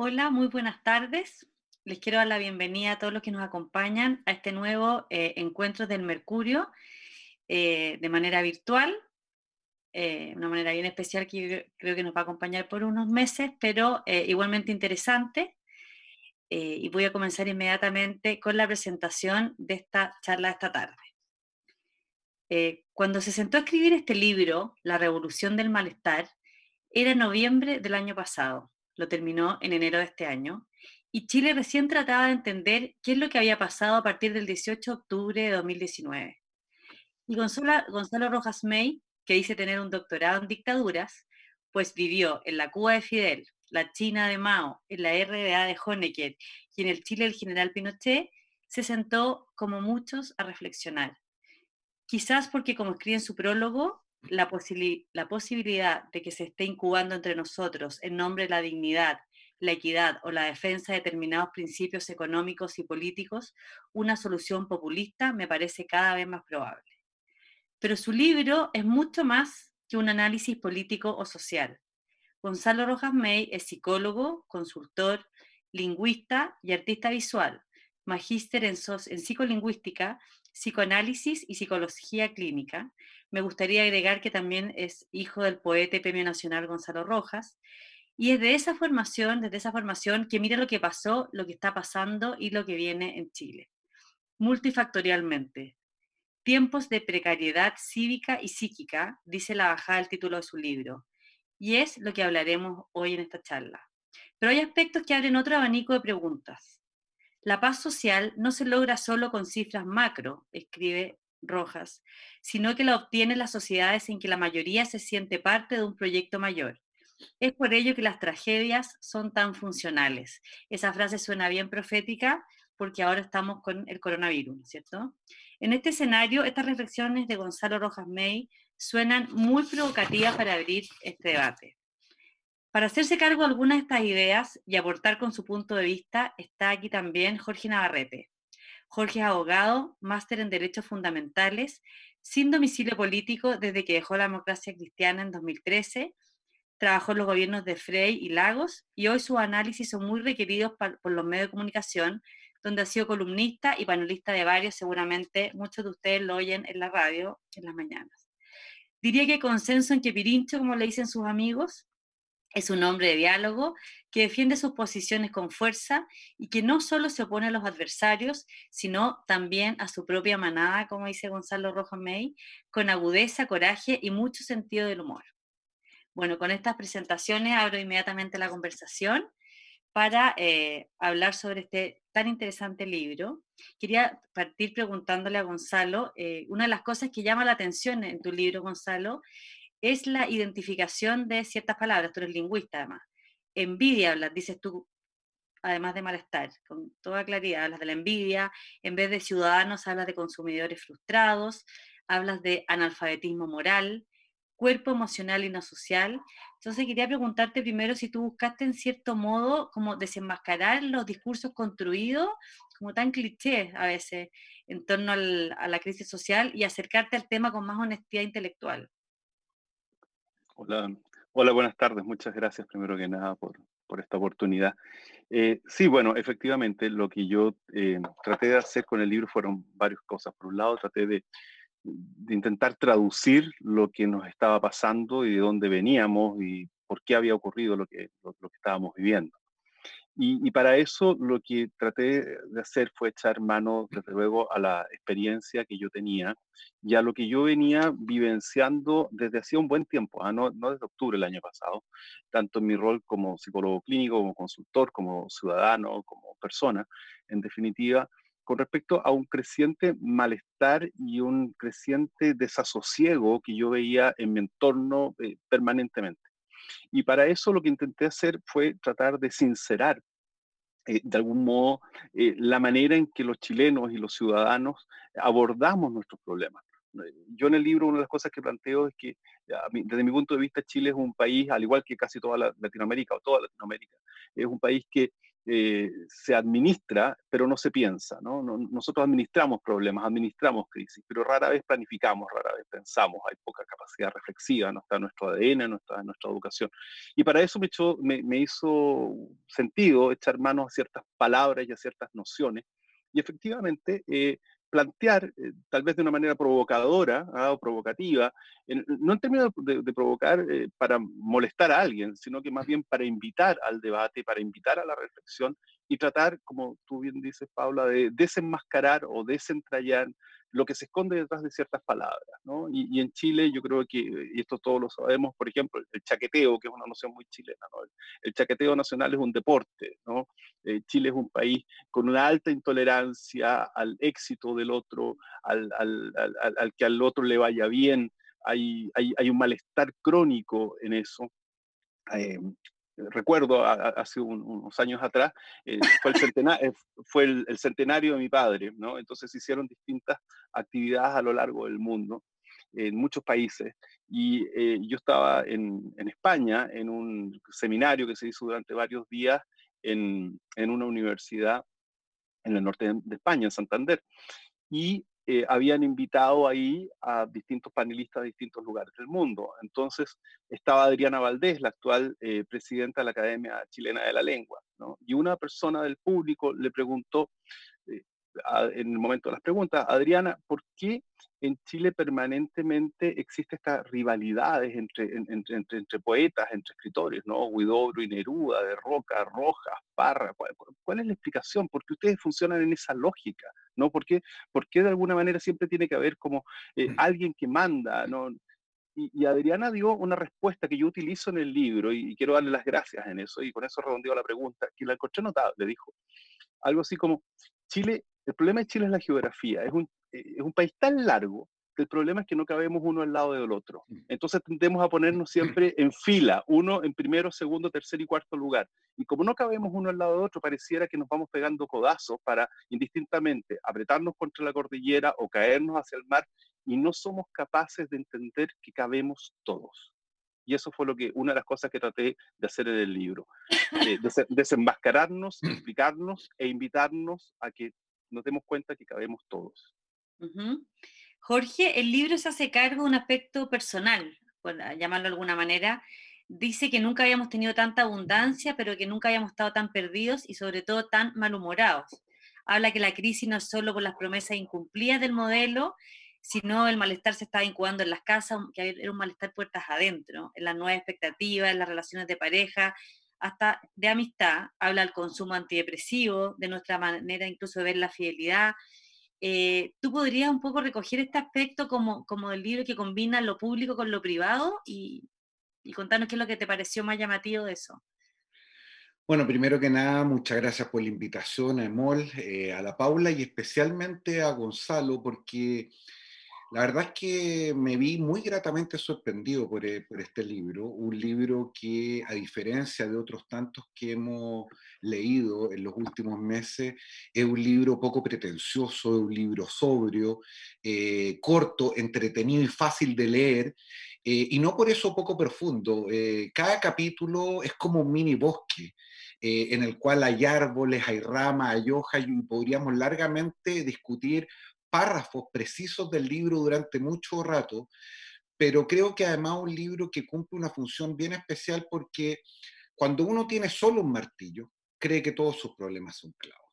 Hola, muy buenas tardes. Les quiero dar la bienvenida a todos los que nos acompañan a este nuevo eh, encuentro del Mercurio eh, de manera virtual, eh, una manera bien especial que creo que nos va a acompañar por unos meses, pero igualmente interesante. y voy a comenzar inmediatamente con la presentación de esta charla de esta tarde. cuando se sentó a escribir este libro, La Revolución del Malestar, era noviembre del año pasado lo terminó en enero de este año, y Chile recién trataba de entender qué es lo que había pasado a partir del 18 de octubre de 2019. Y Gonzalo, Gonzalo Rojas May, que dice tener un doctorado en dictaduras, pues vivió en la Cuba de Fidel, la China de Mao, en la RDA de Honecker y en el Chile del general Pinochet, se sentó, como muchos, a reflexionar. Quizás porque, como escribe en su prólogo, la, posibilidad de que se esté incubando entre nosotros en nombre de la dignidad, la equidad o la defensa de determinados principios económicos y políticos, una solución populista me parece cada vez más probable. Pero su libro es mucho más que un análisis político o social. Gonzalo Rojas May es psicólogo, consultor, lingüista y artista visual, magíster en, en psicolingüística psicoanálisis y psicología clínica. Me gustaría agregar que también es hijo del poeta y premio nacional Gonzalo Rojas. Y es de esa formación, desde esa formación, que mira lo que pasó, lo que está pasando y lo que viene en Chile. Multifactorialmente. Tiempos de precariedad cívica y psíquica, dice la bajada del título de su libro. Y es lo que hablaremos hoy en esta charla. Pero hay aspectos que abren otro abanico de preguntas. La paz social no se logra solo con cifras macro, escribe Rojas, sino que la obtienen las sociedades en que la mayoría se siente parte de un proyecto mayor. Es por ello que las tragedias son tan funcionales. Esa frase suena bien profética porque ahora estamos con el coronavirus, ¿cierto? En este escenario, estas reflexiones de Gonzalo Rojas May suenan muy provocativas para abrir este debate. Para hacerse cargo de algunas de estas ideas y aportar con su punto de vista, está aquí también Jorge Navarrete. Jorge es abogado, máster en Derechos Fundamentales, sin domicilio político desde que dejó la democracia cristiana en 2013. Trabajó en los gobiernos de Frey y Lagos y hoy sus análisis son muy requeridos por los medios de comunicación, donde ha sido columnista y panelista de varios, seguramente muchos de ustedes lo oyen en la radio en las mañanas. Diría que consenso en que Pirincho, como le dicen sus amigos, es un hombre de diálogo que defiende sus posiciones con fuerza y que no solo se opone a los adversarios, sino también a su propia manada, como dice Gonzalo Rojo May, con agudeza, coraje y mucho sentido del humor. Bueno, con estas presentaciones abro inmediatamente la conversación para eh, hablar sobre este tan interesante libro. Quería partir preguntándole a Gonzalo, eh, una de las cosas que llama la atención en tu libro, Gonzalo, es la identificación de ciertas palabras. Tú eres lingüista, además. Envidia, hablas, dices tú, además de malestar, con toda claridad. Hablas de la envidia, en vez de ciudadanos, hablas de consumidores frustrados, hablas de analfabetismo moral, cuerpo emocional y no social. Entonces quería preguntarte primero si tú buscaste en cierto modo como desenmascarar los discursos construidos, como tan clichés a veces, en torno a la crisis social y acercarte al tema con más honestidad intelectual. Hola, hola, buenas tardes. Muchas gracias primero que nada por, por esta oportunidad. Eh, sí, bueno, efectivamente, lo que yo eh, traté de hacer con el libro fueron varias cosas. Por un lado, traté de, intentar traducir lo que nos estaba pasando y de dónde veníamos y por qué había ocurrido lo que, lo que estábamos viviendo. Y, para eso lo que traté de hacer fue echar mano, desde luego, a la experiencia que yo tenía y a lo que yo venía vivenciando desde hacía un buen tiempo, ¿ah? no, no desde octubre del año pasado, tanto en mi rol como psicólogo clínico, como consultor, como ciudadano, como persona, en definitiva, con respecto a un creciente malestar y un creciente desasosiego que yo veía en mi entorno eh, permanentemente. Y para eso lo que intenté hacer fue tratar de sincerar eh, de algún modo eh, la manera en que los chilenos y los ciudadanos abordamos nuestros problemas. Yo en el libro una de las cosas que planteo es que desde mi punto de vista Chile es un país, al igual que casi toda Latinoamérica o toda Latinoamérica, es un país que eh, se administra, pero no se piensa. ¿no? Nosotros administramos problemas, administramos crisis, pero rara vez planificamos, rara vez pensamos, hay poca capacidad reflexiva, no está nuestro ADN, no está nuestra educación. Y para eso me, me hizo sentido echar mano a ciertas palabras y a ciertas nociones. Y efectivamente, eh, plantear, eh, tal vez de una manera provocadora ¿ah? o provocativa, no en términos de, provocar eh, para molestar a alguien, sino que más bien para invitar al debate, para invitar a la reflexión y tratar, como tú bien dices, Paula, de desenmascarar o desentrañar lo que se esconde detrás de ciertas palabras. ¿no? Y, en Chile yo creo que, y esto todos lo sabemos, por ejemplo, el chaqueteo, que es una noción muy chilena, ¿no? el, chaqueteo nacional es un deporte. ¿no? Eh, Chile es un país con una alta intolerancia al éxito del otro, al, al, al, al que al otro le vaya bien. Hay, hay, hay, un malestar crónico en eso. Eh, recuerdo hace unos años atrás, eh, fue, el, eh, el, centenario de mi padre, ¿no? Entonces hicieron distintas actividades a lo largo del mundo, en muchos países, y eh, yo estaba en, en, España en un seminario que se hizo durante varios días en, en una universidad en el norte de España, en Santander, y eh, habían invitado ahí a distintos panelistas de distintos lugares del mundo. Entonces estaba Adriana Valdés, la actual eh, presidenta de la Academia Chilena de la Lengua, y una persona del público le preguntó, en el momento de las preguntas, Adriana, ¿por qué en Chile permanentemente existe estas rivalidades entre, entre, entre, poetas, entre escritores, ¿no? Huidobro y Neruda, de Roca, Rojas, Parra. ¿Cuál, es la explicación? ¿Por qué ustedes funcionan en esa lógica? ¿no? ¿Por qué, de alguna manera siempre tiene que haber como eh, mm. alguien que manda, ¿no? Y, Adriana dio una respuesta que yo utilizo en el libro y, quiero darle las gracias en eso y con eso redondeo la pregunta, que la encontré notable, dijo. Algo así como, Chile, el problema de Chile es la geografía, es un, eh, es un país tan largo que el problema es que no cabemos uno al lado del otro. Mm. Entonces tendemos a ponernos siempre en fila, uno en primero, segundo, tercer y cuarto lugar. Y como no cabemos uno al lado del otro, pareciera que nos vamos pegando codazos para indistintamente apretarnos contra la cordillera o caernos hacia el mar y no somos capaces de entender que cabemos todos. Y eso fue lo que, una de las cosas que traté de hacer en el libro, de, desenmascararnos, explicarnos e invitarnos a que nos demos cuenta que cabemos todos. Jorge, el libro se hace cargo de un aspecto personal, por llamarlo de alguna manera. Dice que nunca habíamos tenido tanta abundancia, pero que nunca habíamos estado tan perdidos y sobre todo tan malhumorados. Habla que la crisis no es solo por las promesas incumplidas del modelo, sino el malestar se estaba incubando en las casas, que era un malestar puertas adentro, en las nuevas expectativas, en las relaciones de pareja, hasta de amistad. Habla del consumo antidepresivo, de nuestra manera incluso de ver la fidelidad, eh, ¿Tú podrías un poco recoger este aspecto como, como el libro que combina lo público con lo privado y, contarnos qué es lo que te pareció más llamativo de eso? Bueno, primero que nada, muchas gracias por la invitación a Emol, eh, a la Paula y especialmente a Gonzalo, porque la verdad es que me vi muy gratamente sorprendido por, eh, por, este libro, un libro que a diferencia de otros tantos que hemos leído en los últimos meses, es un libro poco pretencioso, es un libro sobrio, eh, corto, entretenido y fácil de leer, eh, y no por eso poco profundo. cada capítulo es como un mini bosque. en el cual hay árboles, hay ramas, hay hojas, y podríamos largamente discutir párrafos precisos del libro durante mucho rato, pero creo que además un libro que cumple una función bien especial porque cuando uno tiene solo un martillo, cree que todos sus problemas son clavos.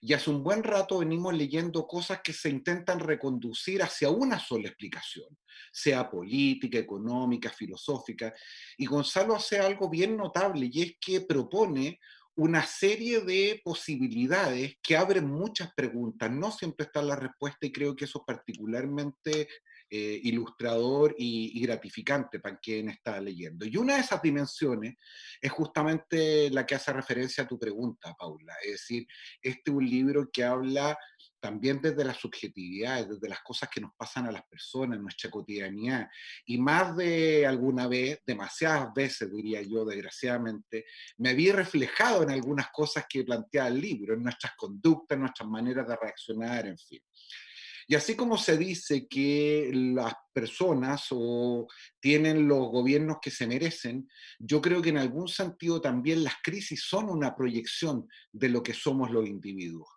Y hace un buen rato venimos leyendo cosas que se intentan reconducir hacia una sola explicación, sea política, económica, filosófica. Y Gonzalo hace algo bien notable y es que propone una serie de posibilidades que abren muchas preguntas. No siempre está la respuesta y creo que eso es particularmente eh, ilustrador y, gratificante para quien está leyendo. Y una de esas dimensiones es justamente la que hace referencia a tu pregunta, Paula. Es decir, este es un libro que habla también desde la subjetividad, desde las cosas que nos pasan a las personas, nuestra cotidianidad. Y más de alguna vez, demasiadas veces diría yo, desgraciadamente, me vi reflejado en algunas cosas que plantea el libro, en nuestras conductas, en nuestras maneras de reaccionar, en fin. Y así como se dice que las personas o tienen los gobiernos que se merecen, yo creo que en algún sentido también las crisis son una proyección de lo que somos los individuos.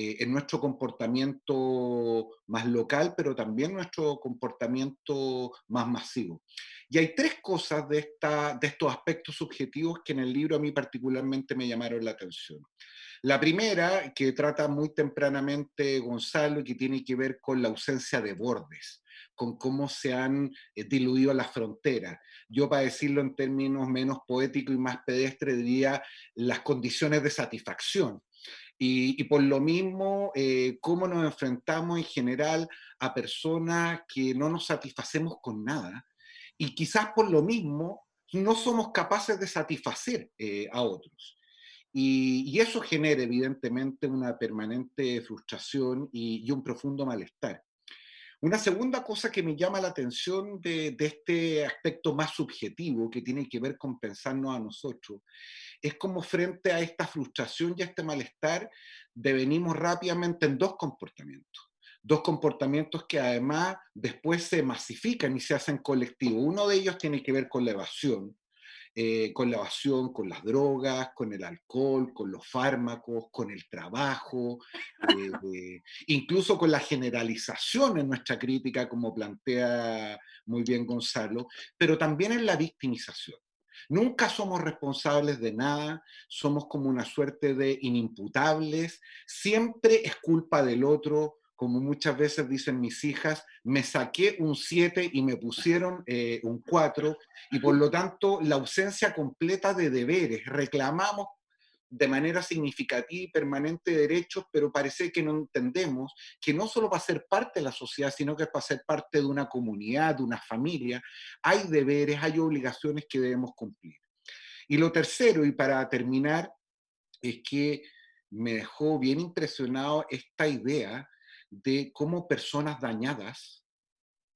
Eh, en nuestro comportamiento más local, pero también nuestro comportamiento más masivo. Y hay tres cosas de, esta, de estos aspectos subjetivos que en el libro a mí particularmente me llamaron la atención. La primera, que trata muy tempranamente Gonzalo y que tiene que ver con la ausencia de bordes, con cómo se han eh, diluido las fronteras. Yo, para decirlo en términos menos poéticos y más pedestres, diría las condiciones de satisfacción. Y, por lo mismo, eh, cómo nos enfrentamos en general a personas que no nos satisfacemos con nada. Y quizás por lo mismo no somos capaces de satisfacer eh, a otros. Y, eso genera evidentemente una permanente frustración y, un profundo malestar. Una segunda cosa que me llama la atención de, este aspecto más subjetivo que tiene que ver con pensarnos a nosotros, es como frente a esta frustración y a este malestar devenimos rápidamente en dos comportamientos. Dos comportamientos que además después se masifican y se hacen colectivos. Uno de ellos tiene que ver con la evasión, eh, con la evasión, con las drogas, con el alcohol, con los fármacos, con el trabajo, eh, eh, incluso con la generalización en nuestra crítica, como plantea muy bien Gonzalo, pero también en la victimización. Nunca somos responsables de nada, somos como una suerte de inimputables, siempre es culpa del otro, como muchas veces dicen mis hijas, me saqué un 7 y me pusieron eh, un 4, y por lo tanto la ausencia completa de deberes. Reclamamos de manera significativa y permanente derechos, pero parece que no entendemos que no solo va a ser parte de la sociedad, sino que va a ser parte de una comunidad, de una familia. Hay deberes, hay obligaciones que debemos cumplir. Y lo tercero, y para terminar, es que me dejó bien impresionado esta idea de cómo personas dañadas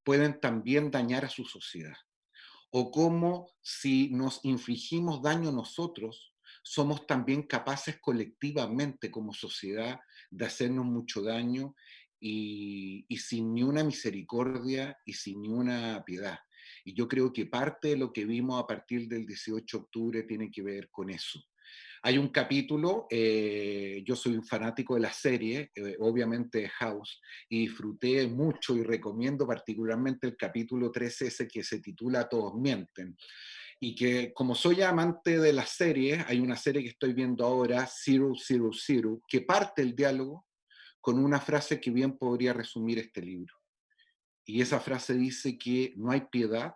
pueden también dañar a su sociedad. O cómo si nos infligimos daño nosotros, somos también capaces colectivamente como sociedad de hacernos mucho daño y, sin ni una misericordia y sin ni una piedad. Y yo creo que parte de lo que vimos a partir del 18 de octubre tiene que ver con eso. Hay un capítulo, eh, yo soy un fanático de la serie, eh, obviamente House, y disfruté mucho y recomiendo particularmente el capítulo 13 ese que se titula Todos mienten. Y que como soy amante de las series, hay una serie que estoy viendo ahora, Zero, Zero, Zero, que parte el diálogo con una frase que bien podría resumir este libro. Y esa frase dice que no hay piedad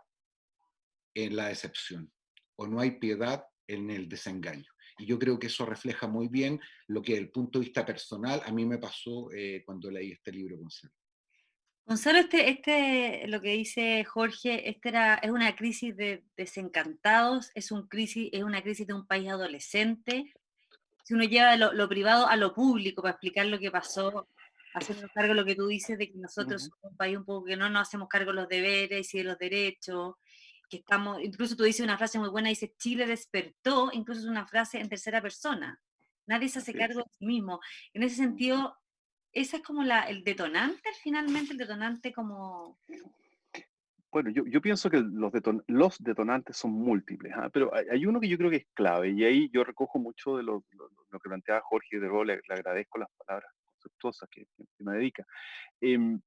en la decepción o no hay piedad en el desengaño. Y yo creo que eso refleja muy bien lo que desde el punto de vista personal a mí me pasó eh, cuando leí este libro, Gonzalo. Gonzalo, este, este, lo que dice Jorge, este era, es una crisis de desencantados, es, un crisis, es una crisis de un país adolescente. Si uno lleva lo, privado a lo público para explicar lo que pasó, haciendo cargo de lo que tú dices, de que nosotros somos un país un poco que no nos hacemos cargo de los deberes y de los derechos, que estamos, incluso tú dices una frase muy buena, dice Chile despertó, incluso es una frase en tercera persona. Nadie se hace cargo de sí mismo. En ese sentido, ese es como la, el detonante, finalmente, el detonante como... Bueno, yo, yo pienso que los, los detonantes son múltiples, ¿ah? pero hay, uno que yo creo que es clave, y ahí yo recojo mucho de lo, lo, que planteaba Jorge de le, le, agradezco las palabras conceptuosas que, me dedica. Em,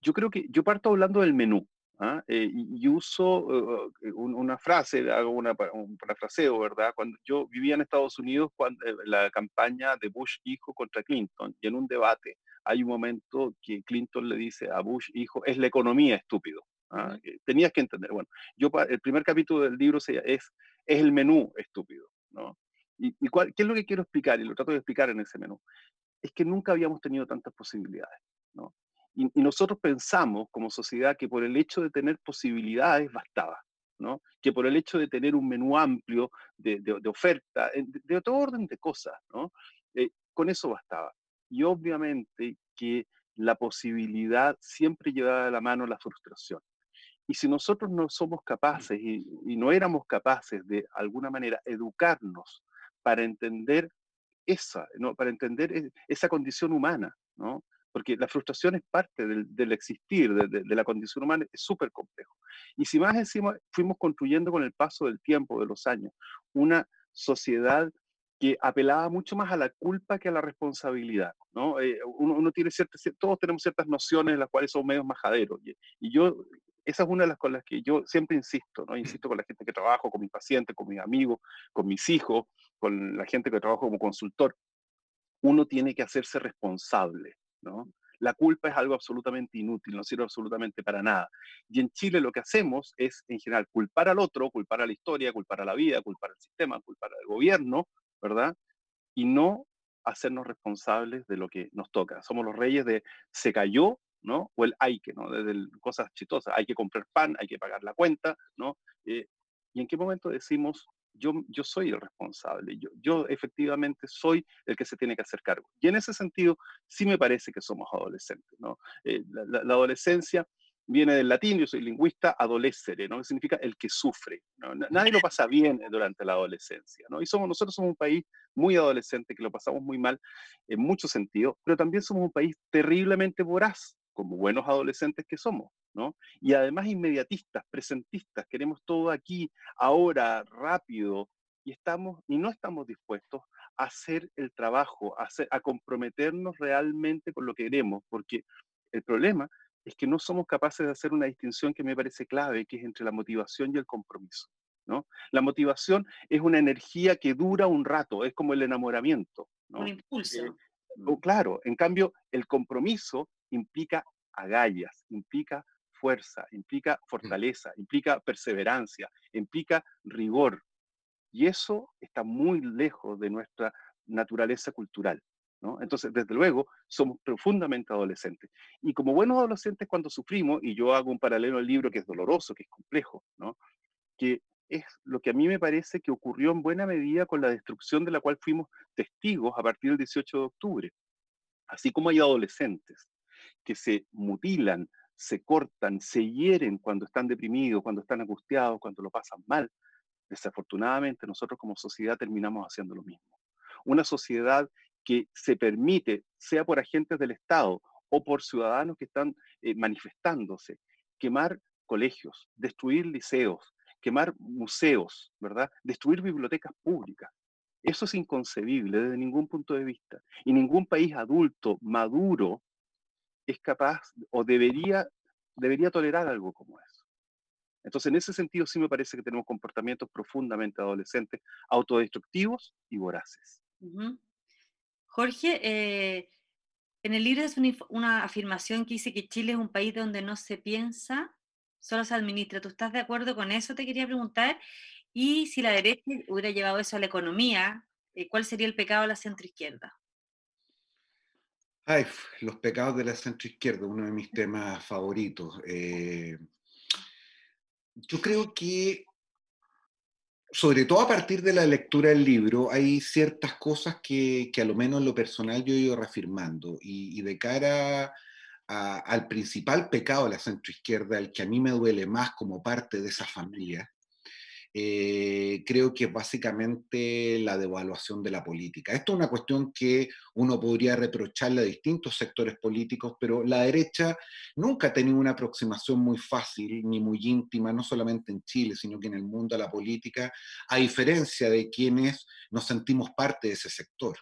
yo creo que yo parto hablando del menú, ¿ah? Eh, y, uso eh, una frase, hago una, un parafraseo, ¿verdad? Cuando yo vivía en Estados Unidos, cuando eh, la campaña de Bush hijo contra Clinton, y en un debate hay un momento que Clinton le dice a Bush hijo, es la economía estúpido. ¿ah? Tenías que entender, bueno, yo el primer capítulo del libro es, es el menú estúpido, ¿no? ¿Y, y cuál, qué es lo que quiero explicar? Y lo trato de explicar en ese menú. Es que nunca habíamos tenido tantas posibilidades, ¿no? Y, nosotros pensamos como sociedad que por el hecho de tener posibilidades bastaba, ¿no? que por el hecho de tener un menú amplio de, de, oferta, de, todo orden de cosas, ¿no? Eh, con eso bastaba. Y obviamente que la posibilidad siempre lleva a la mano la frustración. Y si nosotros no somos capaces y, y, no éramos capaces de alguna manera educarnos para entender esa, ¿no? para entender esa condición humana, ¿no? Porque la frustración es parte del, existir, de, de, la condición humana, es súper complejo. Y si más encima fuimos construyendo con el paso del tiempo, de los años, una sociedad que apelaba mucho más a la culpa que a la responsabilidad, ¿no? Eh, uno, tiene ciertas, todos tenemos ciertas nociones en las cuales son medios majaderos, y, y, yo, esa es una de las con las que yo siempre insisto, ¿no? Insisto con la gente que trabajo, con mis pacientes, con mis amigos, con mis hijos, con la gente que trabajo como consultor, uno tiene que hacerse responsable, ¿no? La culpa es algo absolutamente inútil, no sirve absolutamente para nada. Y en Chile lo que hacemos es, en general, culpar al otro, culpar a la historia, culpar a la vida, culpar al sistema, culpar al gobierno, ¿verdad? Y no hacernos responsables de lo que nos toca. Somos los reyes de se cayó, ¿no? O el hay que, ¿no? Desde cosas chistosas. Hay que comprar pan, hay que pagar la cuenta, ¿no? Eh, ¿Y en qué momento decimos, yo, yo soy el responsable, yo, yo efectivamente soy el que se tiene que hacer cargo? Y en ese sentido, sí me parece que somos adolescentes, ¿no? Eh, la, la, adolescencia viene del latín, yo soy lingüista, adolescere, ¿no? Que significa el que sufre. ¿no? Nadie lo pasa bien durante la adolescencia, ¿no? Y somos, nosotros somos un país muy adolescente, que lo pasamos muy mal en muchos sentidos, pero también somos un país terriblemente voraz, como buenos adolescentes que somos, ¿no? Y además inmediatistas, presentistas, queremos todo aquí, ahora, rápido, y estamos, y no estamos dispuestos a hacer el trabajo, a, hacer, a comprometernos realmente con lo que queremos, porque el problema es que no somos capaces de hacer una distinción que me parece clave, que es entre la motivación y el compromiso. ¿no? La motivación es una energía que dura un rato, es como el enamoramiento. ¿no? Un impulso. Eh, claro, en cambio, el compromiso implica agallas, implica fuerza, implica mm. fortaleza, implica perseverancia, implica rigor. Y eso está muy lejos de nuestra naturaleza cultural. Entonces, desde luego, somos profundamente adolescentes. Y como buenos adolescentes, cuando sufrimos, y yo hago un paralelo al libro que es doloroso, que es complejo, ¿no? que es lo que a mí me parece que ocurrió en buena medida con la destrucción de la cual fuimos testigos a partir del 18 de octubre. Así como hay adolescentes que se mutilan, se cortan, se hieren cuando están deprimidos, cuando están angustiados, cuando lo pasan mal, desafortunadamente nosotros como sociedad terminamos haciendo lo mismo. Una sociedad que se permite, sea por agentes del Estado o por ciudadanos que están eh, manifestándose, quemar colegios, destruir liceos, quemar museos, ¿verdad? Destruir bibliotecas públicas. Eso es inconcebible desde ningún punto de vista. Y ningún país adulto, maduro, es capaz o debería, debería tolerar algo como eso. Entonces, en ese sentido, sí me parece que tenemos comportamientos profundamente adolescentes, autodestructivos y voraces. Jorge, eh, en el libro es una, afirmación que dice que Chile es un país donde no se piensa, solo se administra. ¿Tú estás de acuerdo con eso? Te quería preguntar. Y si la derecha hubiera llevado eso a la economía, eh, ¿cuál sería el pecado de la centroizquierda? Ay, los pecados de la centroizquierda, uno de mis temas favoritos. Eh, yo creo que sobre todo a partir de la lectura del libro, hay ciertas cosas que, que a lo menos en lo personal yo he ido reafirmando. Y, y de cara al principal pecado de la centroizquierda, el que a mí me duele más como parte de esa familia, eh, creo que básicamente la devaluación de la política. Esto es una cuestión que uno podría reprocharle a distintos sectores políticos, pero la derecha nunca ha tenido una aproximación muy fácil ni muy íntima, no solamente en Chile, sino que en el mundo a la política, a diferencia de quienes nos sentimos parte de ese sector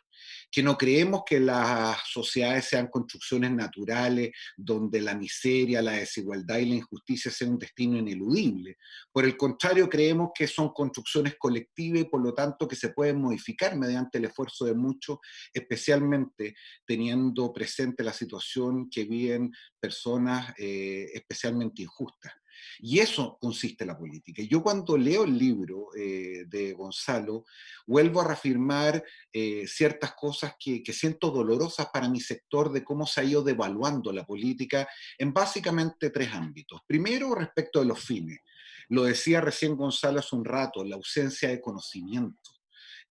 que no creemos que las sociedades sean construcciones naturales donde la miseria, la desigualdad y la injusticia sean un destino ineludible. Por el contrario, creemos que son construcciones colectivas y por lo tanto que se pueden modificar mediante el esfuerzo de muchos, especialmente teniendo presente la situación que viven personas eh, especialmente injustas. Y eso consiste la política. Yo cuando leo el libro eh, de Gonzalo, vuelvo a reafirmar eh, ciertas cosas que, que, siento dolorosas para mi sector de cómo se ha ido devaluando la política en básicamente tres ámbitos. Primero, respecto de los fines. Lo decía recién Gonzalo hace un rato, la ausencia de conocimiento.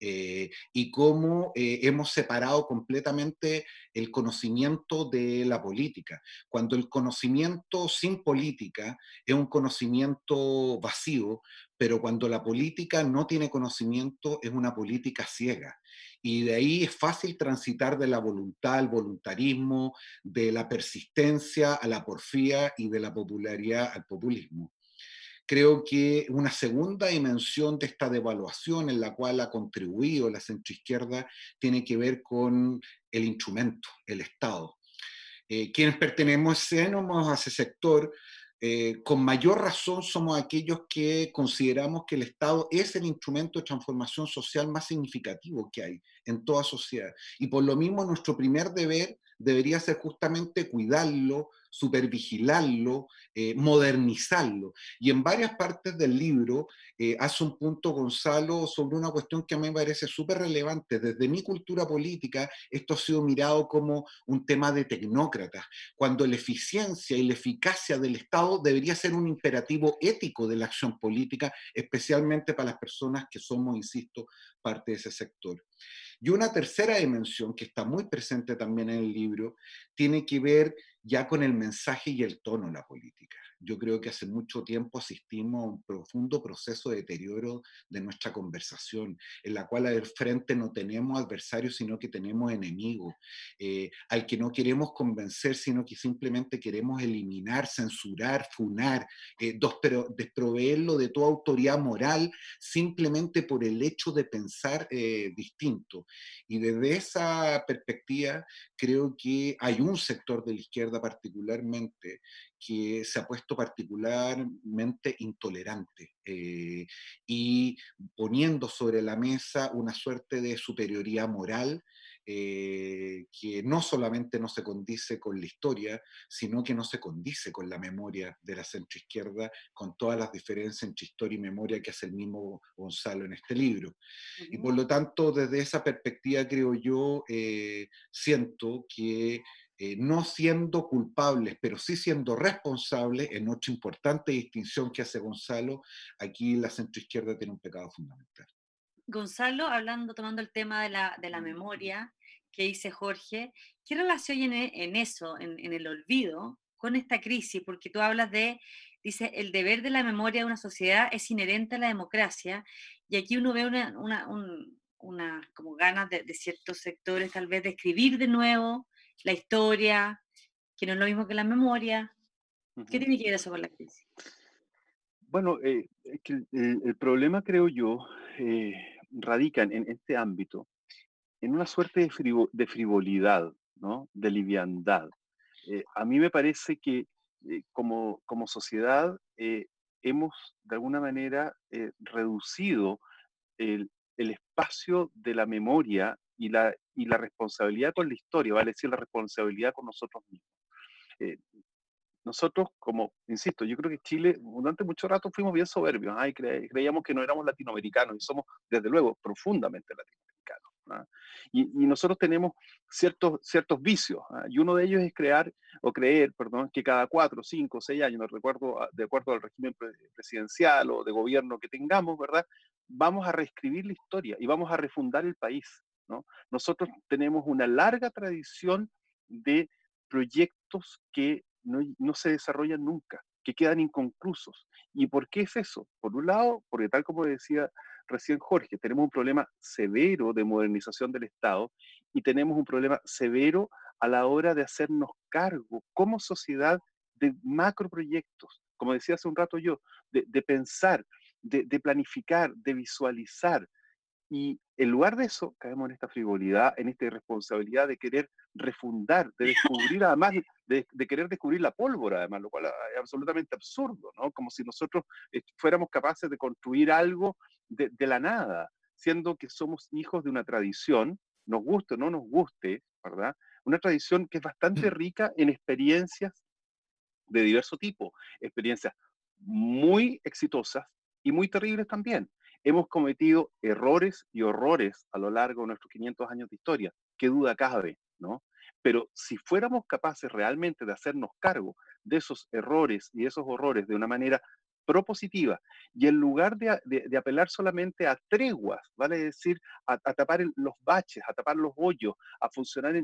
Eh, y cómo eh, hemos separado completamente el conocimiento de la política. Cuando el conocimiento sin política es un conocimiento vacío, pero cuando la política no tiene conocimiento es una política ciega. Y de ahí es fácil transitar de la voluntad al voluntarismo, de la persistencia a la porfía y de la popularidad al populismo. Creo que una segunda dimensión de esta devaluación en la cual ha contribuido la centroizquierda tiene que ver con el instrumento, el Estado. Eh, quienes pertenecemos a ese sector eh, con mayor razón somos aquellos que consideramos que el Estado es el instrumento de transformación social más significativo que hay en toda sociedad. Y por lo mismo nuestro primer deber debería ser justamente cuidarlo, supervigilarlo, eh, modernizarlo. Y en varias partes del libro eh, hace un punto Gonzalo sobre una cuestión que a mí me parece súper relevante. Desde mi cultura política, esto ha sido mirado como un tema de tecnócratas, cuando la eficiencia y la eficacia del Estado debería ser un imperativo ético de la acción política, especialmente para las personas que somos, insisto, parte de ese sector. Y una tercera dimensión que está muy presente también en el libro tiene que ver ya con el mensaje y el tono de la política. Yo creo que hace mucho tiempo asistimos a un profundo proceso de deterioro de nuestra conversación, en la cual al frente no tenemos adversarios, sino que tenemos enemigos, eh, al que no queremos convencer, sino que simplemente queremos eliminar, censurar, funar, eh, desproveerlo de toda autoridad moral simplemente por el hecho de pensar eh, distinto. Y desde esa perspectiva, creo que hay un sector de la izquierda particularmente que se ha puesto particularmente intolerante eh, y poniendo sobre la mesa una suerte de superioridad moral eh, que no solamente no se condice con la historia, sino que no se condice con la memoria de la centroizquierda, con todas las diferencias entre historia y memoria que hace el mismo Gonzalo en este libro. Y por lo tanto, desde esa perspectiva, creo yo, eh, siento que eh, no siendo culpables, pero sí siendo responsables, en otra importante distinción que hace Gonzalo, aquí la centroizquierda tiene un pecado fundamental. Gonzalo, hablando, tomando el tema de la, de la memoria que dice Jorge, ¿qué relación tiene en eso, en, el olvido, con esta crisis? Porque tú hablas de, dice, el deber de la memoria de una sociedad es inherente a la democracia, y aquí uno ve una, una, como ganas de, de, ciertos sectores tal vez de escribir de nuevo, la historia, que no es lo mismo que la memoria. ¿Qué tiene que ver eso con la crisis? Bueno, eh, el, problema, creo yo, eh, radica en, este ámbito, en una suerte de, de frivolidad, ¿no? de liviandad. Eh, a mí me parece que como, como sociedad hemos, de alguna manera, reducido el, el espacio de la memoria y la, y la responsabilidad con la historia, vale decir, la responsabilidad con nosotros mismos. Eh, nosotros, como, insisto, yo creo que Chile, durante mucho rato fuimos bien soberbios, ¿ah? creíamos que no éramos latinoamericanos y somos, desde luego, profundamente latinoamericanos. ¿ah? Y, nosotros tenemos ciertos, ciertos vicios, ¿ah? y uno de ellos es crear, o creer, perdón, que cada cuatro, cinco, seis años, no recuerdo, de acuerdo al régimen presidencial o de gobierno que tengamos, ¿verdad? Vamos a reescribir la historia y vamos a refundar el país. Nosotros tenemos una larga tradición de proyectos que no, se desarrollan nunca, que quedan inconclusos. ¿Y por qué es eso? Por un lado, porque tal como decía recién Jorge, tenemos un problema severo de modernización del Estado y tenemos un problema severo a la hora de hacernos cargo como sociedad de macroproyectos, como decía hace un rato yo, de, pensar, de, planificar, de visualizar, y en lugar de eso, caemos en esta frivolidad, en esta irresponsabilidad de querer refundar, de descubrir además, de, querer descubrir la pólvora, además, lo cual es absolutamente absurdo, ¿no? Como si nosotros eh, fuéramos capaces de construir algo de, la nada, siendo que somos hijos de una tradición, nos guste o no nos guste, ¿verdad? Una tradición que es bastante rica en experiencias de diverso tipo, experiencias muy exitosas y muy terribles también. Hemos cometido errores y horrores a lo largo de nuestros 500 años de historia, qué duda cabe, ¿no? Pero si fuéramos capaces realmente de hacernos cargo de esos errores y esos horrores de una manera propositiva y en lugar de, apelar solamente a treguas, vale decir, a, tapar los baches, a tapar los hoyos, a funcionar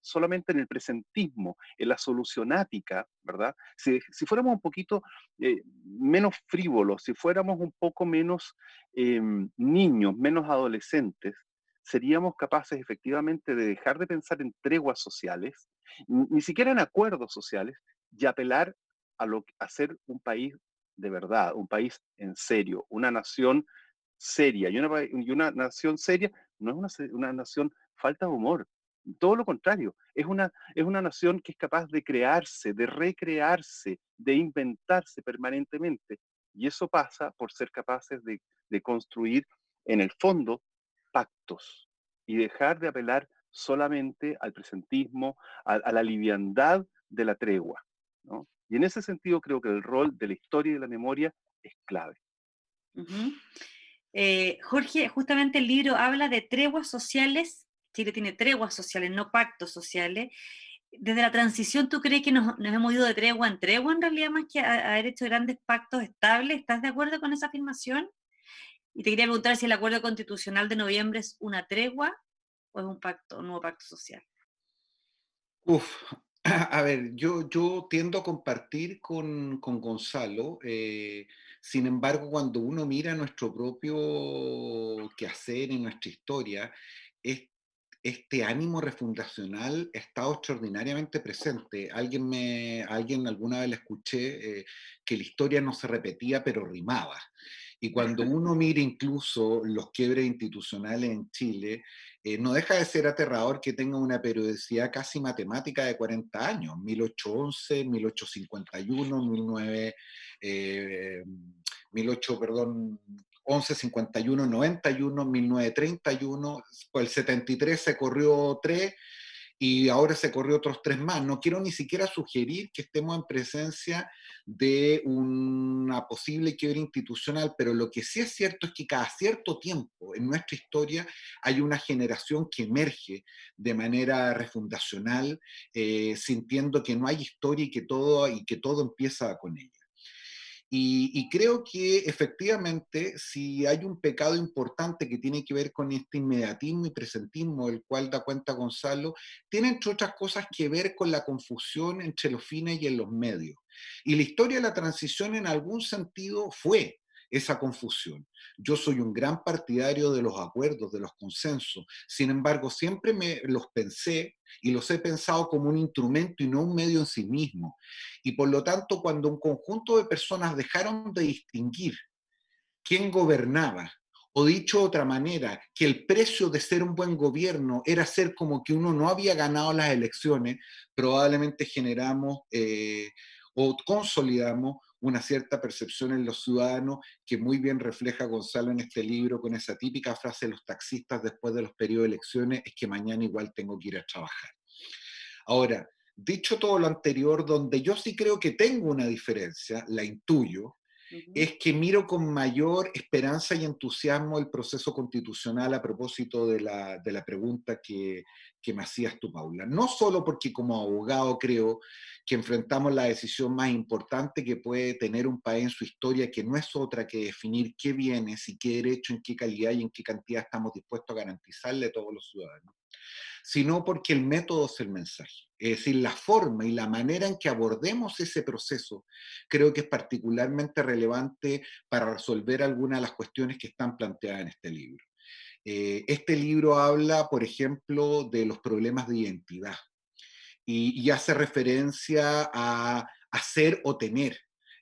solamente en el presentismo, en la solucionática, ¿verdad? Si, fuéramos un poquito eh, menos frívolos, si fuéramos un poco menos em, niños, menos adolescentes, seríamos capaces efectivamente de dejar de pensar en treguas sociales, ni siquiera en acuerdos sociales, y apelar a, lo, a ser un país de verdad, un país en serio, una nación seria. Y una, nación seria no es una, nación falta de humor. Todo lo contrario, es una, es una nación que es capaz de crearse, de recrearse, de inventarse permanentemente. Y eso pasa por ser capaces de, de construir, en el fondo, pactos y dejar de apelar solamente al presentismo, a, a la liviandad de la tregua. ¿no? Y en ese sentido creo que el rol de la historia y de la memoria es clave. eh, Jorge, justamente el libro habla de treguas sociales, Chile tiene treguas sociales, no pactos sociales. Desde la transición, ¿tú crees que nos, nos hemos ido de tregua en tregua en realidad más que a, haber hecho grandes pactos estables? ¿Estás de acuerdo con esa afirmación? Y te quería preguntar si el acuerdo constitucional de noviembre es una tregua o es un pacto, un nuevo pacto social. Uf, a ver, yo, yo tiendo a compartir con, con Gonzalo, eh, sin embargo, cuando uno mira nuestro propio quehacer y nuestra historia, es, este ánimo refundacional está extraordinariamente presente. Alguien, me, alguien alguna vez le escuché eh, que la historia no se repetía, pero rimaba. Y cuando uno mira incluso los quiebres institucionales en Chile, eh, no deja de ser aterrador que tenga una periodicidad casi matemática de 40 años, 1811, 1851, 19, eh, 18, perdón, 11, 51, 91, 1931, pues el 73 se corrió 3 y ahora se corrió otros tres más. No quiero ni siquiera sugerir que estemos en presencia de una posible quiebra institucional, pero lo que sí es cierto es que cada cierto tiempo en nuestra historia hay una generación que emerge de manera refundacional, eh, sintiendo que no hay historia y que todo, y que todo empieza con ella. Y, creo que efectivamente, si hay un pecado importante que tiene que ver con este inmediatismo y presentismo del cual da cuenta Gonzalo, tiene entre otras cosas que ver con la confusión entre los fines y en los medios. Y la historia de la transición en algún sentido fue esa confusión. Yo soy un gran partidario de los acuerdos, de los consensos. Sin embargo, siempre me los pensé y los he pensado como un instrumento y no un medio en sí mismo. Y por lo tanto, cuando un conjunto de personas dejaron de distinguir quién gobernaba, o dicho de otra manera, que el precio de ser un buen gobierno era ser como que uno no había ganado las elecciones, probablemente generamos eh, o consolidamos una cierta percepción en los ciudadanos que muy bien refleja Gonzalo en este libro con esa típica frase de los taxistas después de los periodos de elecciones, es que mañana igual tengo que ir a trabajar. Ahora, dicho todo lo anterior, donde yo sí creo que tengo una diferencia, la intuyo, es que miro con mayor esperanza y entusiasmo el proceso constitucional a propósito de la, de la pregunta que, que, me hacías tú, Paula. No solo porque como abogado creo que enfrentamos la decisión más importante que puede tener un país en su historia, que no es otra que definir qué bienes y qué derecho, en qué calidad y en qué cantidad estamos dispuestos a garantizarle a todos los ciudadanos sino porque el método es el mensaje. Es decir, la forma y la manera en que abordemos ese proceso creo que es particularmente relevante para resolver algunas de las cuestiones que están planteadas en este libro. Eh, este libro habla, por ejemplo, de los problemas de identidad y, hace referencia a hacer o tener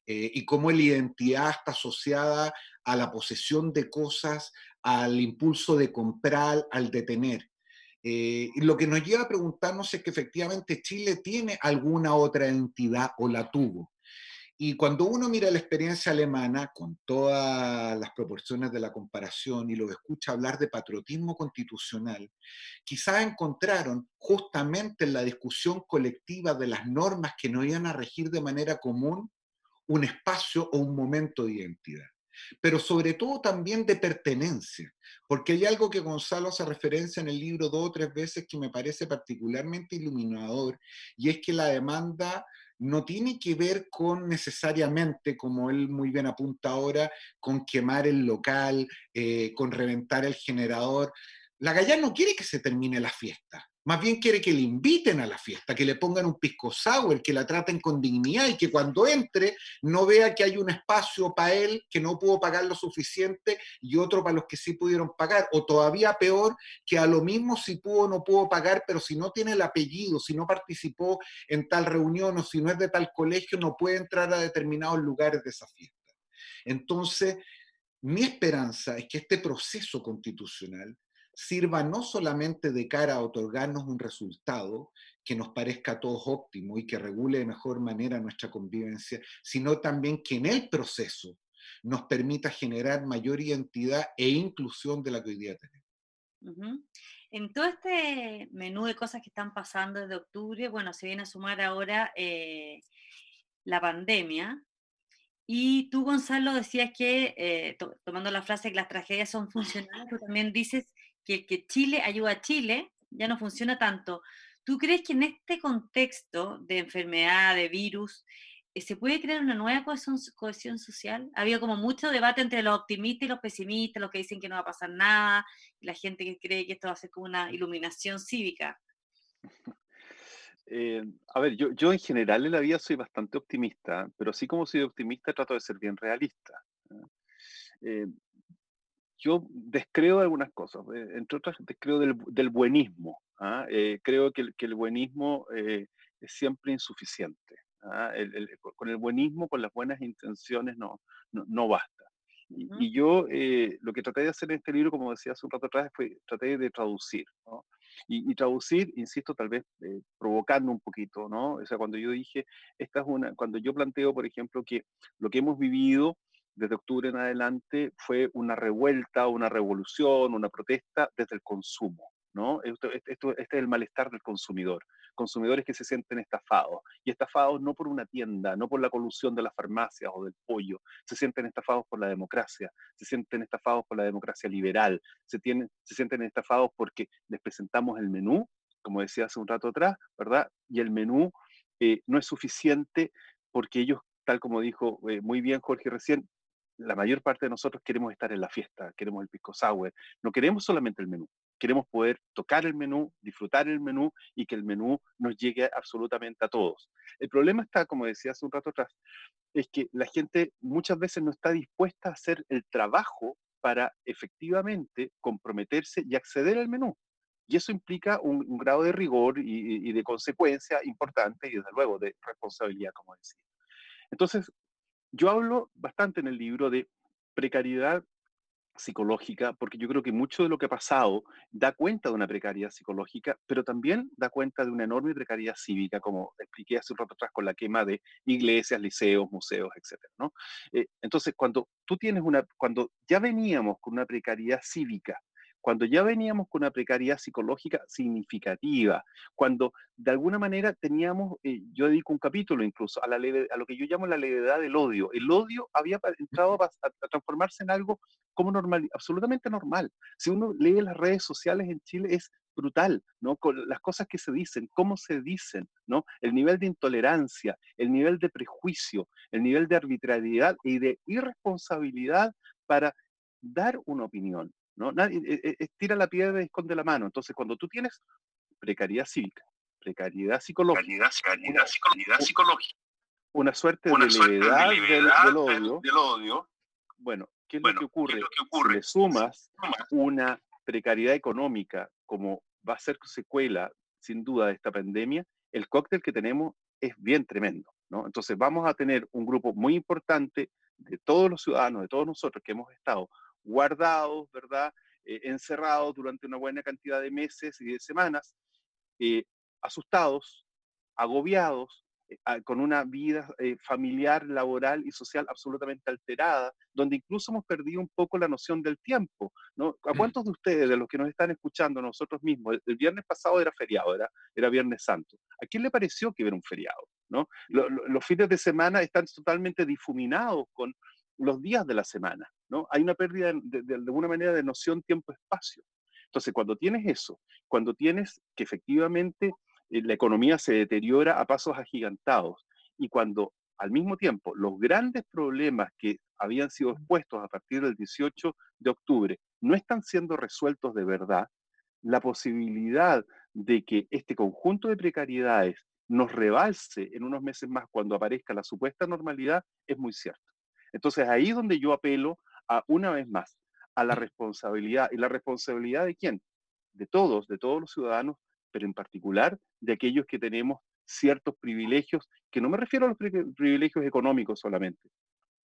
eh, y cómo la identidad está asociada a la posesión de cosas, al impulso de comprar, al de tener. Eh, lo que nos lleva a preguntarnos es que efectivamente Chile tiene alguna otra entidad o la tuvo. Y cuando uno mira la experiencia alemana, con todas las proporciones de la comparación, y lo escucha hablar de patriotismo constitucional, quizás encontraron justamente en la discusión colectiva de las normas que nos iban a regir de manera común un espacio o un momento de identidad. Pero sobre todo también de pertenencia, porque hay algo que Gonzalo hace referencia en el libro dos o tres veces que me parece particularmente iluminador, y es que la demanda no tiene que ver con necesariamente, como él muy bien apunta ahora, con quemar el local, eh, con reventar el generador. La Gallá no quiere que se termine la fiesta. Más bien quiere que le inviten a la fiesta, que le pongan un pisco sour, que la traten con dignidad y que cuando entre no vea que hay un espacio para él que no pudo pagar lo suficiente y otro para los que sí pudieron pagar. O todavía peor, que a lo mismo si pudo o no pudo pagar, pero si no tiene el apellido, si no participó en tal reunión o si no es de tal colegio, no puede entrar a determinados lugares de esa fiesta. Entonces, mi esperanza es que este proceso constitucional sirva no solamente de cara a otorgarnos un resultado que nos parezca a todos óptimo y que regule de mejor manera nuestra convivencia, sino también que en el proceso nos permita generar mayor identidad e inclusión de la que hoy día tenemos. En todo este menú de cosas que están pasando desde octubre, bueno, se viene a sumar ahora eh, la pandemia. Y tú, Gonzalo, decías que, eh, tomando la frase que las tragedias son funcionales, tú también dices que que Chile ayuda a Chile ya no funciona tanto. ¿Tú crees que en este contexto de enfermedad, de virus, eh, se puede crear una nueva cohesión, social? Ha habido como mucho debate entre los optimistas y los pesimistas, los que dicen que no va a pasar nada, y la gente que cree que esto va a ser como una iluminación cívica. Eh, a ver, yo, yo en general en la vida soy bastante optimista, pero así como soy optimista trato de ser bien realista. Eh, yo descreo algunas cosas, eh, entre otras descreo del, del buenismo. ¿ah? Eh, creo que el, que el buenismo eh, es siempre insuficiente. ¿ah? con el buenismo, con las buenas intenciones, no, no, basta. Y, yo lo que traté de hacer en este libro, como decía hace un rato atrás, fue traté de traducir. Y, y, traducir, insisto, tal vez provocando un poquito, ¿no? O sea, cuando yo dije, esta es una, cuando yo planteo, por ejemplo, que lo que hemos vivido desde octubre en adelante fue una revuelta, una revolución, una protesta desde el consumo. ¿no? Esto, este es el malestar del consumidor. Consumidores que se sienten estafados. Y estafados no por una tienda, no por la colusión de las farmacias o del pollo. Se sienten estafados por la democracia. Se sienten estafados por la democracia liberal. Se, tienen, se sienten estafados porque les presentamos el menú, como decía hace un rato atrás, ¿verdad? Y el menú eh, no es suficiente porque ellos, tal como dijo eh, muy bien Jorge recién, la mayor parte de nosotros queremos estar en la fiesta, queremos el pisco sour, no queremos solamente el menú, queremos poder tocar el menú, disfrutar el menú y que el menú nos llegue absolutamente a todos. El problema está, como decía hace un rato atrás, es que la gente muchas veces no está dispuesta a hacer el trabajo para efectivamente comprometerse y acceder al menú. Y eso implica un, grado de rigor y, y de consecuencia importante y desde luego de responsabilidad, como decía. Entonces, yo hablo bastante en el libro de precariedad psicológica, porque yo creo que mucho de lo que ha pasado da cuenta de una precariedad psicológica, pero también da cuenta de una enorme precariedad cívica, como expliqué hace un rato atrás con la quema de iglesias, liceos, museos, etc. Eh, entonces, cuando tú tienes una, cuando ya veníamos con una precariedad cívica cuando ya veníamos con una precariedad psicológica significativa, cuando de alguna manera teníamos, eh, yo dedico un capítulo incluso a, la a lo que yo llamo la levedad del odio. El odio había entrado a, transformarse en algo como normal, absolutamente normal. Si uno lee las redes sociales en Chile es brutal, ¿no? Con las cosas que se dicen, cómo se dicen, ¿no? El nivel de intolerancia, el nivel de prejuicio, el nivel de arbitrariedad y de irresponsabilidad para dar una opinión. ¿No? Nadie, e, e, tira la piedra y esconde la mano. Entonces, cuando tú tienes precariedad cívica, precariedad psicológica, una, suerte de levedad, del, odio, bueno, ¿qué es, lo, que ocurre? Si le sumas una precariedad económica como va a ser secuela, sin duda, de esta pandemia, el cóctel que tenemos es bien tremendo. ¿no? Entonces vamos a tener un grupo muy importante de todos los ciudadanos, de todos nosotros que hemos estado guardados, ¿verdad? Eh, encerrados durante una buena cantidad de meses y de semanas, eh, asustados, agobiados, eh, con una vida familiar, laboral y social absolutamente alterada, donde incluso hemos perdido un poco la noción del tiempo. ¿no? ¿A mm. cuántos de ustedes, de los que nos están escuchando, nosotros mismos, el, viernes pasado era feriado, era, era Viernes Santo? ¿A quién le pareció que era un feriado? ¿no? los fines de semana están totalmente difuminados con los días de la semana, ¿no? Hay una pérdida de, alguna manera de noción tiempo-espacio. Entonces, cuando tienes eso, cuando tienes que efectivamente eh, la economía se deteriora a pasos agigantados y cuando al mismo tiempo los grandes problemas que habían sido expuestos a partir del 18 de octubre no están siendo resueltos de verdad, la posibilidad de que este conjunto de precariedades nos rebalse en unos meses más cuando aparezca la supuesta normalidad es muy cierto. Entonces ahí es donde yo apelo a una vez más a la responsabilidad. ¿Y la responsabilidad de quién? De todos, de todos los ciudadanos, pero en particular de aquellos que tenemos ciertos privilegios, que no me refiero a los privilegios económicos solamente,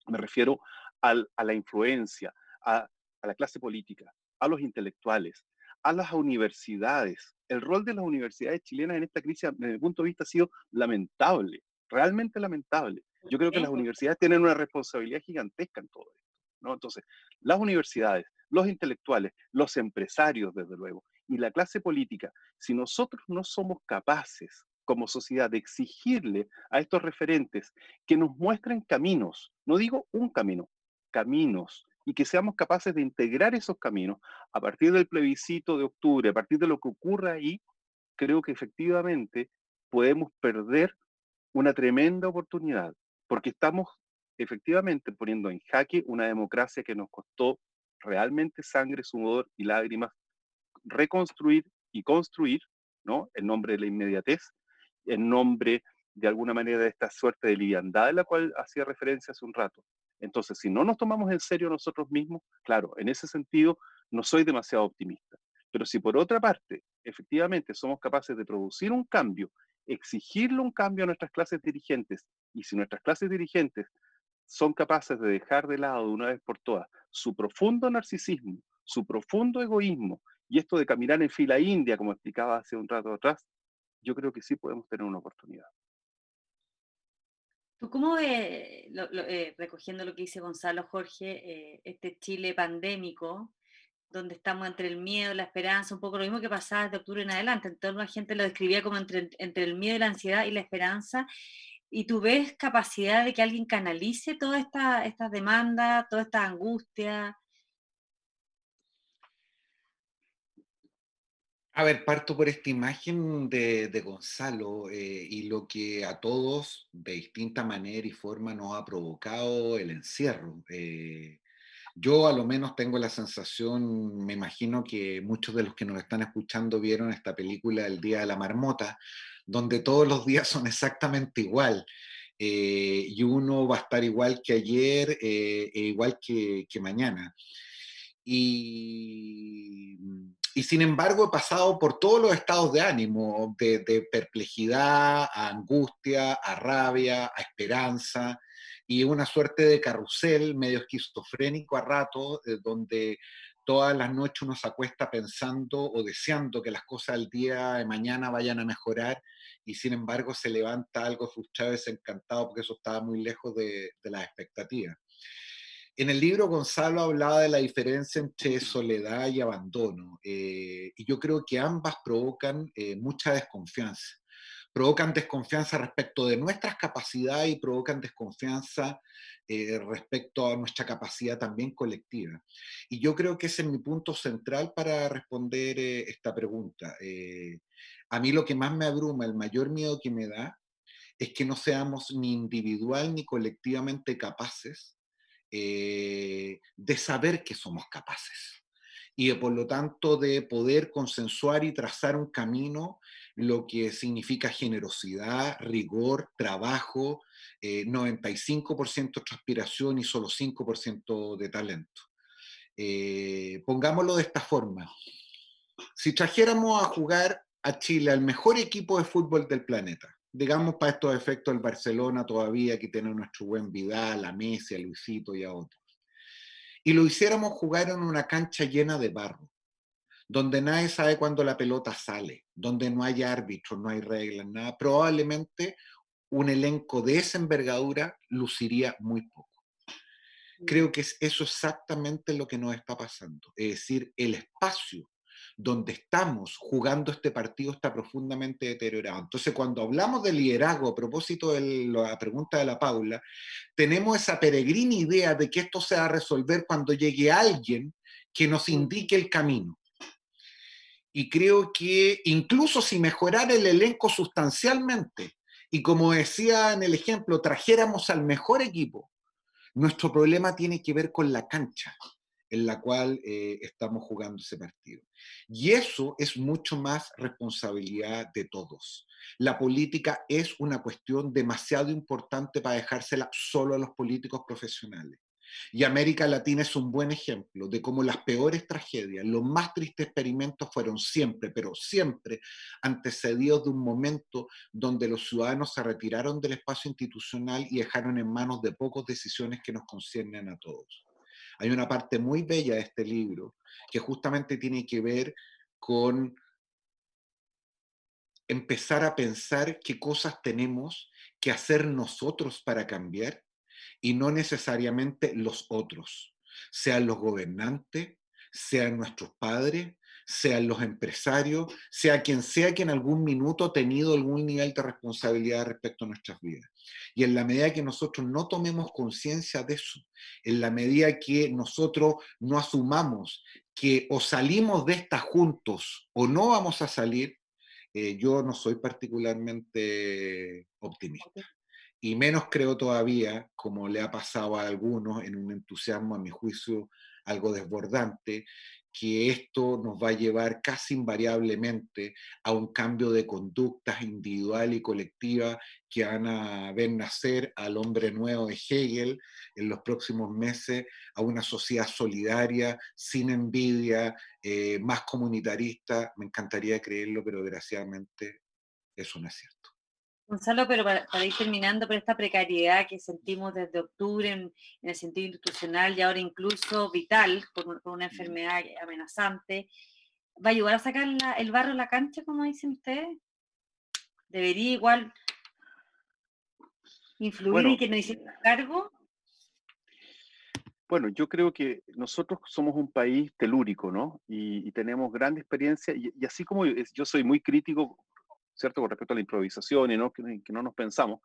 me refiero a la influencia, a, a la clase política, a los intelectuales, a las universidades. El rol de las universidades chilenas en esta crisis, desde mi punto de vista, ha sido lamentable, realmente lamentable. Yo creo que las universidades tienen una responsabilidad gigantesca en todo esto. Entonces, las universidades, los intelectuales, los empresarios, desde luego, y la clase política, si nosotros no somos capaces como sociedad de exigirle a estos referentes que nos muestren caminos, no digo un camino, caminos, y que seamos capaces de integrar esos caminos a partir del plebiscito de octubre, a partir de lo que ocurra ahí, creo que efectivamente podemos perder una tremenda oportunidad, porque estamos efectivamente poniendo en jaque una democracia que nos costó realmente sangre, sudor y lágrimas reconstruir y construir, ¿no? En nombre de la inmediatez, en nombre de alguna manera de esta suerte de liviandad a la cual hacía referencia hace un rato. Entonces, si no nos tomamos en serio nosotros mismos, claro, en ese sentido no soy demasiado optimista. Pero si por otra parte, efectivamente, somos capaces de producir un cambio, exigirle un cambio a nuestras clases dirigentes, y si nuestras clases dirigentes son capaces de dejar de lado de una vez por todas su profundo narcisismo, su profundo egoísmo, y esto de caminar en fila india, como explicaba hace un rato atrás, yo creo que sí podemos tener una oportunidad. ¿Tú cómo ves, eh, recogiendo lo que dice Gonzalo Jorge, eh, este Chile pandémico, donde estamos entre el miedo, la esperanza, un poco lo mismo que pasaba desde octubre en adelante, entonces la gente lo describía como entre, entre el miedo, la ansiedad y la esperanza, y tú ves capacidad de que alguien canalice todas estas esta demandas, toda esta angustia, A ver, parto por esta imagen de, Gonzalo eh, y lo que a todos de distinta manera y forma nos ha provocado el encierro. Eh, yo a lo menos tengo la sensación, me imagino que muchos de los que nos están escuchando vieron esta película El Día de la Marmota, donde todos los días son exactamente igual. Eh, y uno va a estar igual que ayer e igual que, mañana. Y y sin embargo he pasado por todos los estados de ánimo, de, perplejidad, a angustia, a rabia, a esperanza, y una suerte de carrusel medio esquizofrénico a rato, eh, donde todas las noches uno se acuesta pensando o deseando que las cosas al día de mañana vayan a mejorar, y sin embargo se levanta algo frustrado desencantado porque eso estaba muy lejos de, de las expectativas. En el libro Gonzalo hablaba de la diferencia entre soledad y abandono, eh, y yo creo que ambas provocan eh, mucha desconfianza. Provocan desconfianza respecto de nuestras capacidades y provocan desconfianza eh, respecto a nuestra capacidad también colectiva. Y yo creo que ese es mi punto central para responder esta pregunta. A mí lo que más me abruma, el mayor miedo que me da, es que no seamos ni individual ni colectivamente capaces eh, de saber que somos capaces y por lo tanto de poder consensuar y trazar un camino, lo que significa generosidad, rigor, trabajo, 95% eh, transpiración y solo 5% de talento. Eh, pongámoslo de esta forma. Si trajéramos a jugar a Chile al mejor equipo de fútbol del planeta, digamos para estos efectos el Barcelona todavía que tiene nuestro buen Vidal, a Messi, a Luisito y a otros. Y lo hiciéramos jugar en una cancha llena de barro, donde nadie sabe cuándo la pelota sale, donde no hay árbitros, no hay reglas, nada, probablemente un elenco de esa envergadura luciría muy poco. Creo que es eso exactamente lo que nos está pasando. Es decir, el espacio donde estamos jugando este partido está profundamente deteriorado. Entonces, cuando hablamos de liderazgo, a propósito de la pregunta de la Paula, tenemos esa peregrina idea de que esto se va a resolver cuando llegue alguien que nos indique el camino. Y creo que incluso si mejorara el elenco sustancialmente, y como decía en el ejemplo, trajéramos al mejor equipo, nuestro problema tiene que ver con la cancha en la cual eh, estamos jugando ese partido. Y eso es mucho más responsabilidad de todos. La política es una cuestión demasiado importante para dejársela solo a los políticos profesionales. Y América Latina es un buen ejemplo de cómo las peores tragedias, los más tristes experimentos fueron siempre, pero siempre antecedidos de un momento donde los ciudadanos se retiraron del espacio institucional y dejaron en manos de pocos decisiones que nos conciernen a todos. Hay una parte muy bella de este libro que justamente tiene que ver con empezar a pensar qué cosas tenemos que hacer nosotros para cambiar y no necesariamente los otros, sean los gobernantes, sean nuestros padres, sean los empresarios, sea quien sea que en algún minuto ha tenido algún nivel de responsabilidad respecto a nuestras vidas. Y en la medida que nosotros no tomemos conciencia de eso, en la medida que nosotros no asumamos que o salimos de esta juntos o no vamos a salir, eh, yo no soy particularmente optimista. Y menos creo todavía, como le ha pasado a algunos en un entusiasmo, a mi juicio, algo desbordante, que esto nos va a llevar casi invariablemente a un cambio de conductas individual y colectiva que van a ver nacer al hombre nuevo de Hegel en los próximos meses, a una sociedad solidaria, sin envidia, eh, más comunitarista. Me encantaría creerlo, pero desgraciadamente eso no es cierto. Gonzalo, pero para, ir terminando por esta precariedad que sentimos desde octubre en, el sentido institucional y ahora incluso vital por, una enfermedad amenazante, ¿va a ayudar a sacar el barro a la cancha, como dicen ustedes? ¿Debería igual influir y que nos hicieran cargo? Bueno, yo creo que nosotros somos un país telúrico, ¿no? Y, tenemos gran experiencia, y, y, así como yo soy muy crítico ¿cierto? Con respecto a la improvisación y ¿no? Que, no nos pensamos,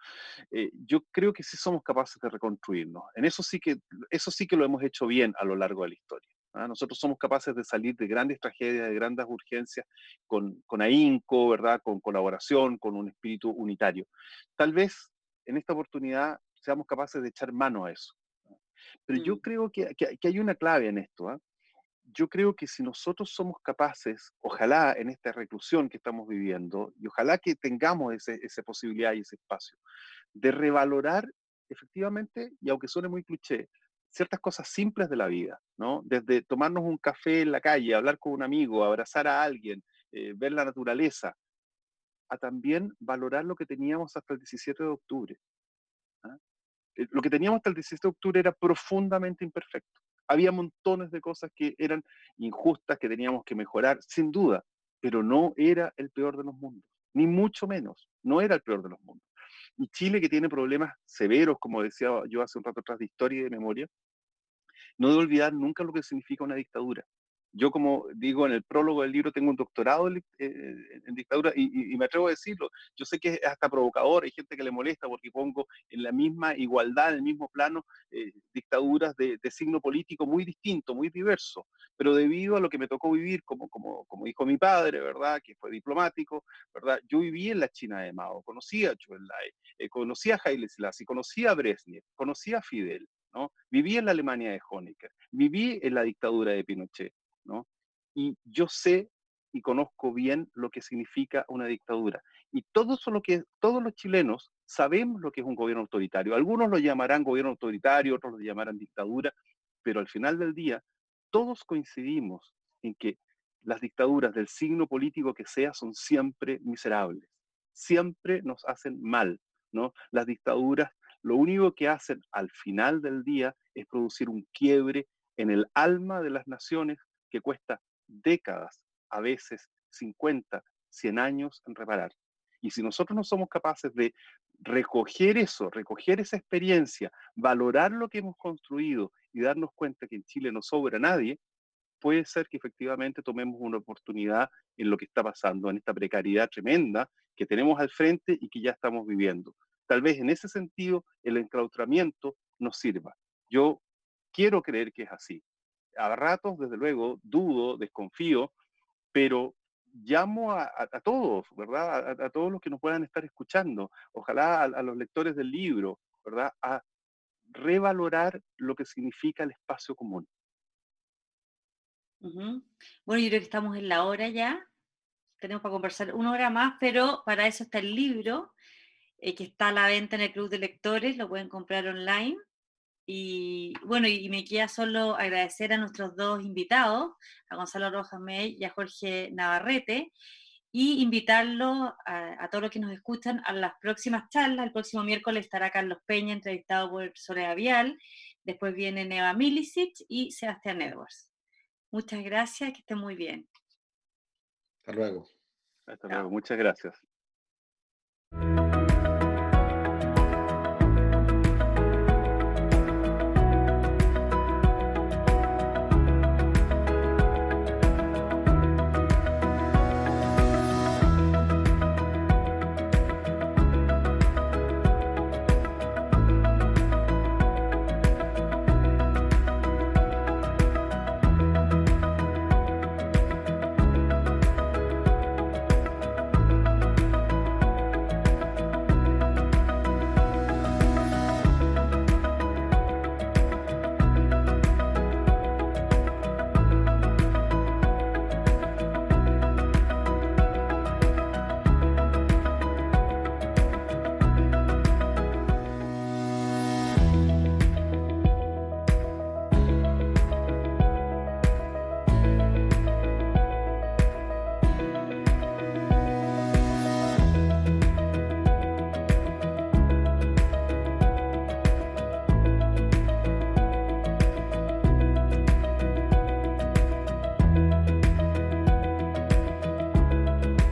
eh, yo creo que sí somos capaces de reconstruirnos. En eso sí que, eso sí que lo hemos hecho bien a lo largo de la historia. ¿ah? Nosotros somos capaces de salir de grandes tragedias, de grandes urgencias, con, con ahínco, ¿verdad? Con colaboración, con un espíritu unitario. Tal vez en esta oportunidad seamos capaces de echar mano a eso. Pero yo mm. creo que, que, hay una clave en esto. ¿ah? Yo creo que si nosotros somos capaces, ojalá en esta reclusión que estamos viviendo, y ojalá que tengamos esa posibilidad y ese espacio, de revalorar efectivamente, y aunque suene muy cliché, ciertas cosas simples de la vida, ¿no? Desde tomarnos un café en la calle, hablar con un amigo, abrazar a alguien, eh, ver la naturaleza, a también valorar lo que teníamos hasta el 17 de octubre. ¿ah? Eh, lo que teníamos hasta el 17 de octubre era profundamente imperfecto había montones de cosas que eran injustas, que teníamos que mejorar, sin duda, pero no era el peor de los mundos, ni mucho menos, no era el peor de los mundos. Y Chile, que tiene problemas severos, como decía yo hace un rato atrás de historia y de memoria, no debe olvidar nunca lo que significa una dictadura. Yo, como digo en el prólogo del libro, tengo un doctorado en, eh, dictadura y, me atrevo a decirlo. Yo sé que es hasta provocador, hay gente que le molesta porque pongo en la misma igualdad, en el mismo plano, eh, dictaduras de, signo político muy distinto, muy diverso. Pero debido a lo que me tocó vivir, como, como, como dijo mi padre, ¿verdad? Que fue diplomático, ¿verdad? Yo viví en la China de Mao, conocí a Zhou Enlai, eh, conocí a Haile Selassie, conocí a Brezhnev, conocí a Fidel. ¿no? Viví en la Alemania de Honecker, viví en la dictadura de Pinochet. Y yo sé y conozco bien lo que significa una dictadura. Y todos, lo que, todos los chilenos sabemos lo que es un gobierno autoritario. Algunos lo llamarán gobierno autoritario, otros lo llamarán dictadura, pero al final del día todos coincidimos en que las dictaduras del signo político que sea son siempre miserables, siempre nos hacen mal, ¿no? Las dictaduras lo único que hacen al final del día es producir un quiebre en el alma de las naciones que cuesta décadas, a veces 50, 100 años en reparar. Y si nosotros no somos capaces de recoger eso, recoger esa experiencia, valorar lo que hemos construido y darnos cuenta que en Chile no sobra nadie, puede ser que efectivamente tomemos una oportunidad en lo que está pasando, en esta precariedad tremenda que tenemos al frente y que ya estamos viviendo. Tal vez en ese sentido el enclaustramiento nos sirva. Yo quiero creer que es así a ratos, desde luego, dudo, desconfío, pero llamo a, todos, ¿verdad? A, todos los que nos puedan estar escuchando, ojalá a, los lectores del libro, ¿verdad? A revalorar lo que significa el espacio común. Bueno, yo creo que estamos en la hora ya. Tenemos para conversar una hora más, pero para eso está el libro eh, que está a la venta en el Club de Lectores, lo pueden comprar online. Y bueno, y me queda solo agradecer a nuestros dos invitados, a Gonzalo Rojas May y a Jorge Navarrete, y invitarlos a, todos los que nos escuchan a las próximas charlas. El próximo miércoles estará Carlos Peña, entrevistado por Soledad Vial. Después viene Neva Milicic y Sebastián Edwards. Muchas gracias, que estén muy bien. Hasta luego. Hasta luego, muchas gracias.